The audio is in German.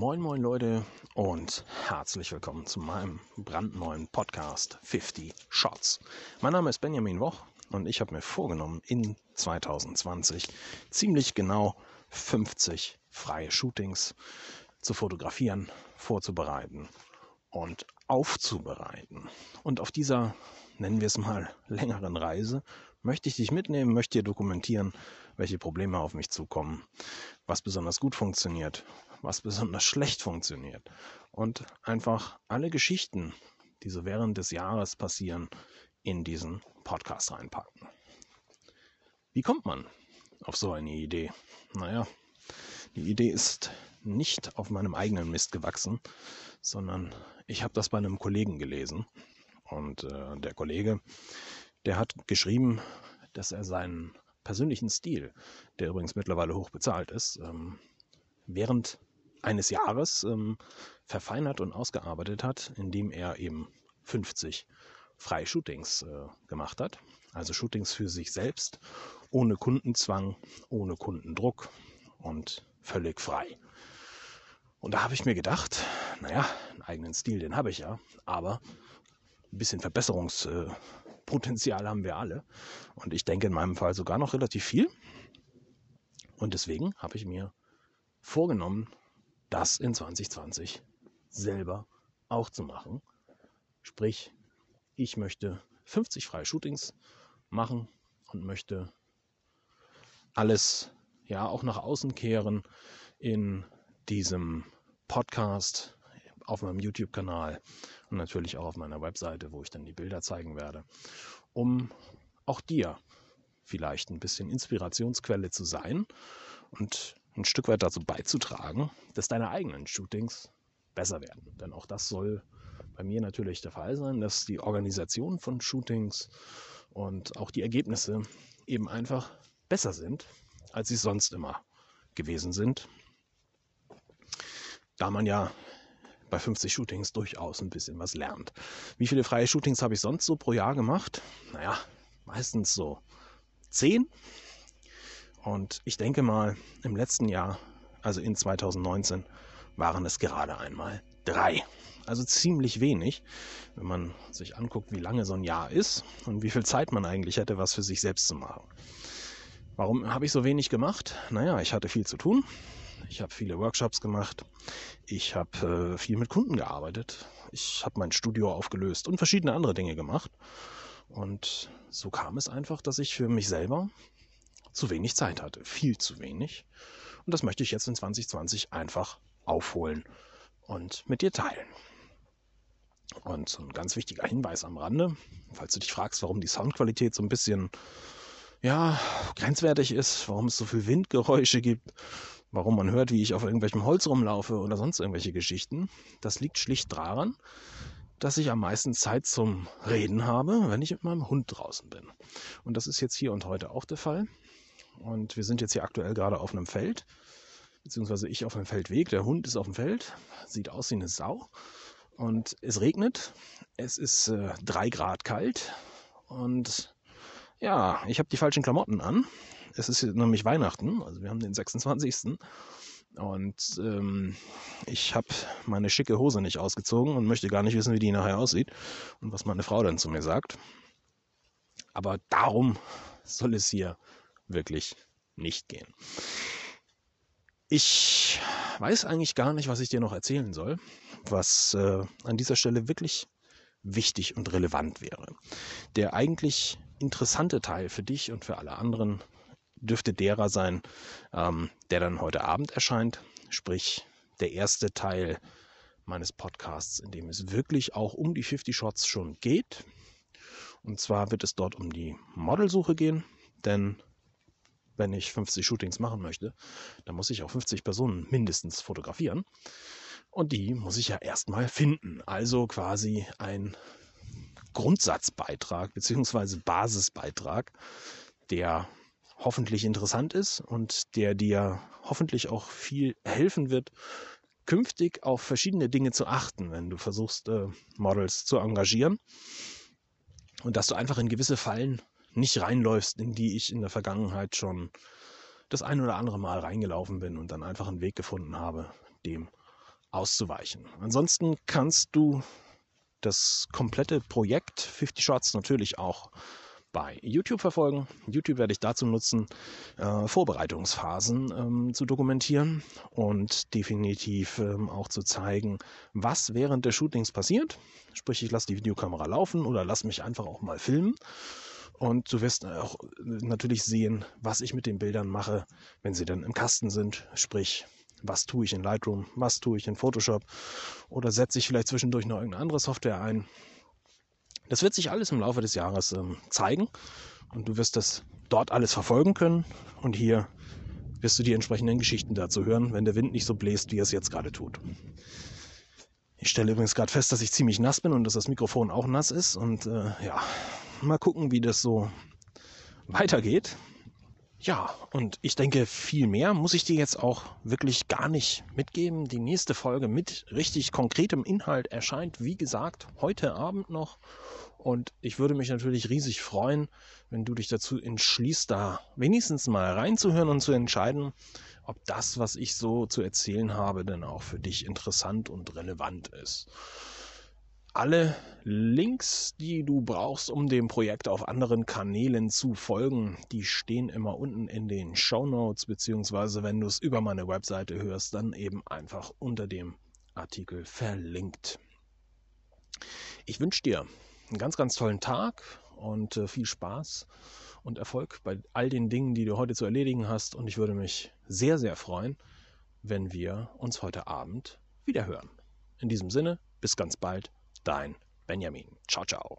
Moin moin Leute und herzlich willkommen zu meinem brandneuen Podcast 50 Shots. Mein Name ist Benjamin Woch und ich habe mir vorgenommen, in 2020 ziemlich genau 50 freie Shootings zu fotografieren, vorzubereiten und aufzubereiten. Und auf dieser, nennen wir es mal, längeren Reise möchte ich dich mitnehmen, möchte dir dokumentieren, welche Probleme auf mich zukommen, was besonders gut funktioniert, was besonders schlecht funktioniert und einfach alle Geschichten, die so während des Jahres passieren, in diesen Podcast reinpacken. Wie kommt man auf so eine Idee? Naja, die Idee ist nicht auf meinem eigenen Mist gewachsen, sondern ich habe das bei einem Kollegen gelesen. Und äh, der Kollege, der hat geschrieben, dass er seinen persönlichen Stil, der übrigens mittlerweile hoch bezahlt ist, ähm, während eines Jahres ähm, verfeinert und ausgearbeitet hat, indem er eben 50 freie Shootings äh, gemacht hat. Also Shootings für sich selbst, ohne Kundenzwang, ohne Kundendruck und völlig frei. Und da habe ich mir gedacht, naja, einen eigenen Stil, den habe ich ja, aber ein bisschen Verbesserungspotenzial haben wir alle. Und ich denke in meinem Fall sogar noch relativ viel. Und deswegen habe ich mir vorgenommen, das in 2020 selber auch zu machen. Sprich, ich möchte 50 freie Shootings machen und möchte alles ja auch nach außen kehren in diesem Podcast, auf meinem YouTube-Kanal und natürlich auch auf meiner Webseite, wo ich dann die Bilder zeigen werde, um auch dir vielleicht ein bisschen Inspirationsquelle zu sein und ein Stück weit dazu beizutragen, dass deine eigenen Shootings besser werden. Denn auch das soll bei mir natürlich der Fall sein, dass die Organisation von Shootings und auch die Ergebnisse eben einfach besser sind, als sie sonst immer gewesen sind. Da man ja bei 50 Shootings durchaus ein bisschen was lernt. Wie viele freie Shootings habe ich sonst so pro Jahr gemacht? Naja, meistens so 10. Und ich denke mal, im letzten Jahr, also in 2019, waren es gerade einmal drei. Also ziemlich wenig, wenn man sich anguckt, wie lange so ein Jahr ist und wie viel Zeit man eigentlich hätte, was für sich selbst zu machen. Warum habe ich so wenig gemacht? Naja, ich hatte viel zu tun. Ich habe viele Workshops gemacht. Ich habe äh, viel mit Kunden gearbeitet. Ich habe mein Studio aufgelöst und verschiedene andere Dinge gemacht. Und so kam es einfach, dass ich für mich selber zu wenig Zeit hatte. Viel zu wenig. Und das möchte ich jetzt in 2020 einfach aufholen und mit dir teilen. Und ein ganz wichtiger Hinweis am Rande, falls du dich fragst, warum die Soundqualität so ein bisschen ja, grenzwertig ist, warum es so viel Windgeräusche gibt, warum man hört, wie ich auf irgendwelchem Holz rumlaufe oder sonst irgendwelche Geschichten. Das liegt schlicht daran, dass ich am meisten Zeit zum Reden habe, wenn ich mit meinem Hund draußen bin. Und das ist jetzt hier und heute auch der Fall. Und wir sind jetzt hier aktuell gerade auf einem Feld, beziehungsweise ich auf einem Feldweg. Der Hund ist auf dem Feld, sieht aus wie eine Sau. Und es regnet. Es ist äh, drei Grad kalt. Und ja, ich habe die falschen Klamotten an. Es ist nämlich Weihnachten, also wir haben den 26. Und ähm, ich habe meine schicke Hose nicht ausgezogen und möchte gar nicht wissen, wie die nachher aussieht und was meine Frau dann zu mir sagt. Aber darum soll es hier wirklich nicht gehen. Ich weiß eigentlich gar nicht, was ich dir noch erzählen soll, was äh, an dieser Stelle wirklich wichtig und relevant wäre. Der eigentlich interessante Teil für dich und für alle anderen dürfte derer sein, ähm, der dann heute Abend erscheint, sprich der erste Teil meines Podcasts, in dem es wirklich auch um die 50 Shots schon geht. Und zwar wird es dort um die Modelsuche gehen, denn wenn ich 50 Shootings machen möchte, dann muss ich auch 50 Personen mindestens fotografieren. Und die muss ich ja erstmal finden. Also quasi ein Grundsatzbeitrag bzw. Basisbeitrag, der hoffentlich interessant ist und der dir hoffentlich auch viel helfen wird, künftig auf verschiedene Dinge zu achten, wenn du versuchst, äh, Models zu engagieren. Und dass du einfach in gewisse Fallen nicht reinläufst, in die ich in der Vergangenheit schon das ein oder andere Mal reingelaufen bin und dann einfach einen Weg gefunden habe, dem auszuweichen. Ansonsten kannst du das komplette Projekt 50 Shots natürlich auch bei YouTube verfolgen. YouTube werde ich dazu nutzen, äh, Vorbereitungsphasen ähm, zu dokumentieren und definitiv ähm, auch zu zeigen, was während der Shootings passiert. Sprich, ich lasse die Videokamera laufen oder lass mich einfach auch mal filmen. Und du wirst auch natürlich sehen, was ich mit den Bildern mache, wenn sie dann im Kasten sind. Sprich, was tue ich in Lightroom, was tue ich in Photoshop oder setze ich vielleicht zwischendurch noch irgendeine andere Software ein. Das wird sich alles im Laufe des Jahres ähm, zeigen und du wirst das dort alles verfolgen können und hier wirst du die entsprechenden Geschichten dazu hören, wenn der Wind nicht so bläst, wie er es jetzt gerade tut. Ich stelle übrigens gerade fest, dass ich ziemlich nass bin und dass das Mikrofon auch nass ist und äh, ja, mal gucken, wie das so weitergeht. Ja, und ich denke, viel mehr muss ich dir jetzt auch wirklich gar nicht mitgeben. Die nächste Folge mit richtig konkretem Inhalt erscheint, wie gesagt, heute Abend noch. Und ich würde mich natürlich riesig freuen, wenn du dich dazu entschließt, da wenigstens mal reinzuhören und zu entscheiden, ob das, was ich so zu erzählen habe, denn auch für dich interessant und relevant ist. Alle Links, die du brauchst, um dem Projekt auf anderen Kanälen zu folgen, die stehen immer unten in den Show Notes, beziehungsweise wenn du es über meine Webseite hörst, dann eben einfach unter dem Artikel verlinkt. Ich wünsche dir einen ganz, ganz tollen Tag und äh, viel Spaß und Erfolg bei all den Dingen, die du heute zu erledigen hast. Und ich würde mich sehr, sehr freuen, wenn wir uns heute Abend wieder hören. In diesem Sinne, bis ganz bald Dein Benjamin. Ciao, ciao.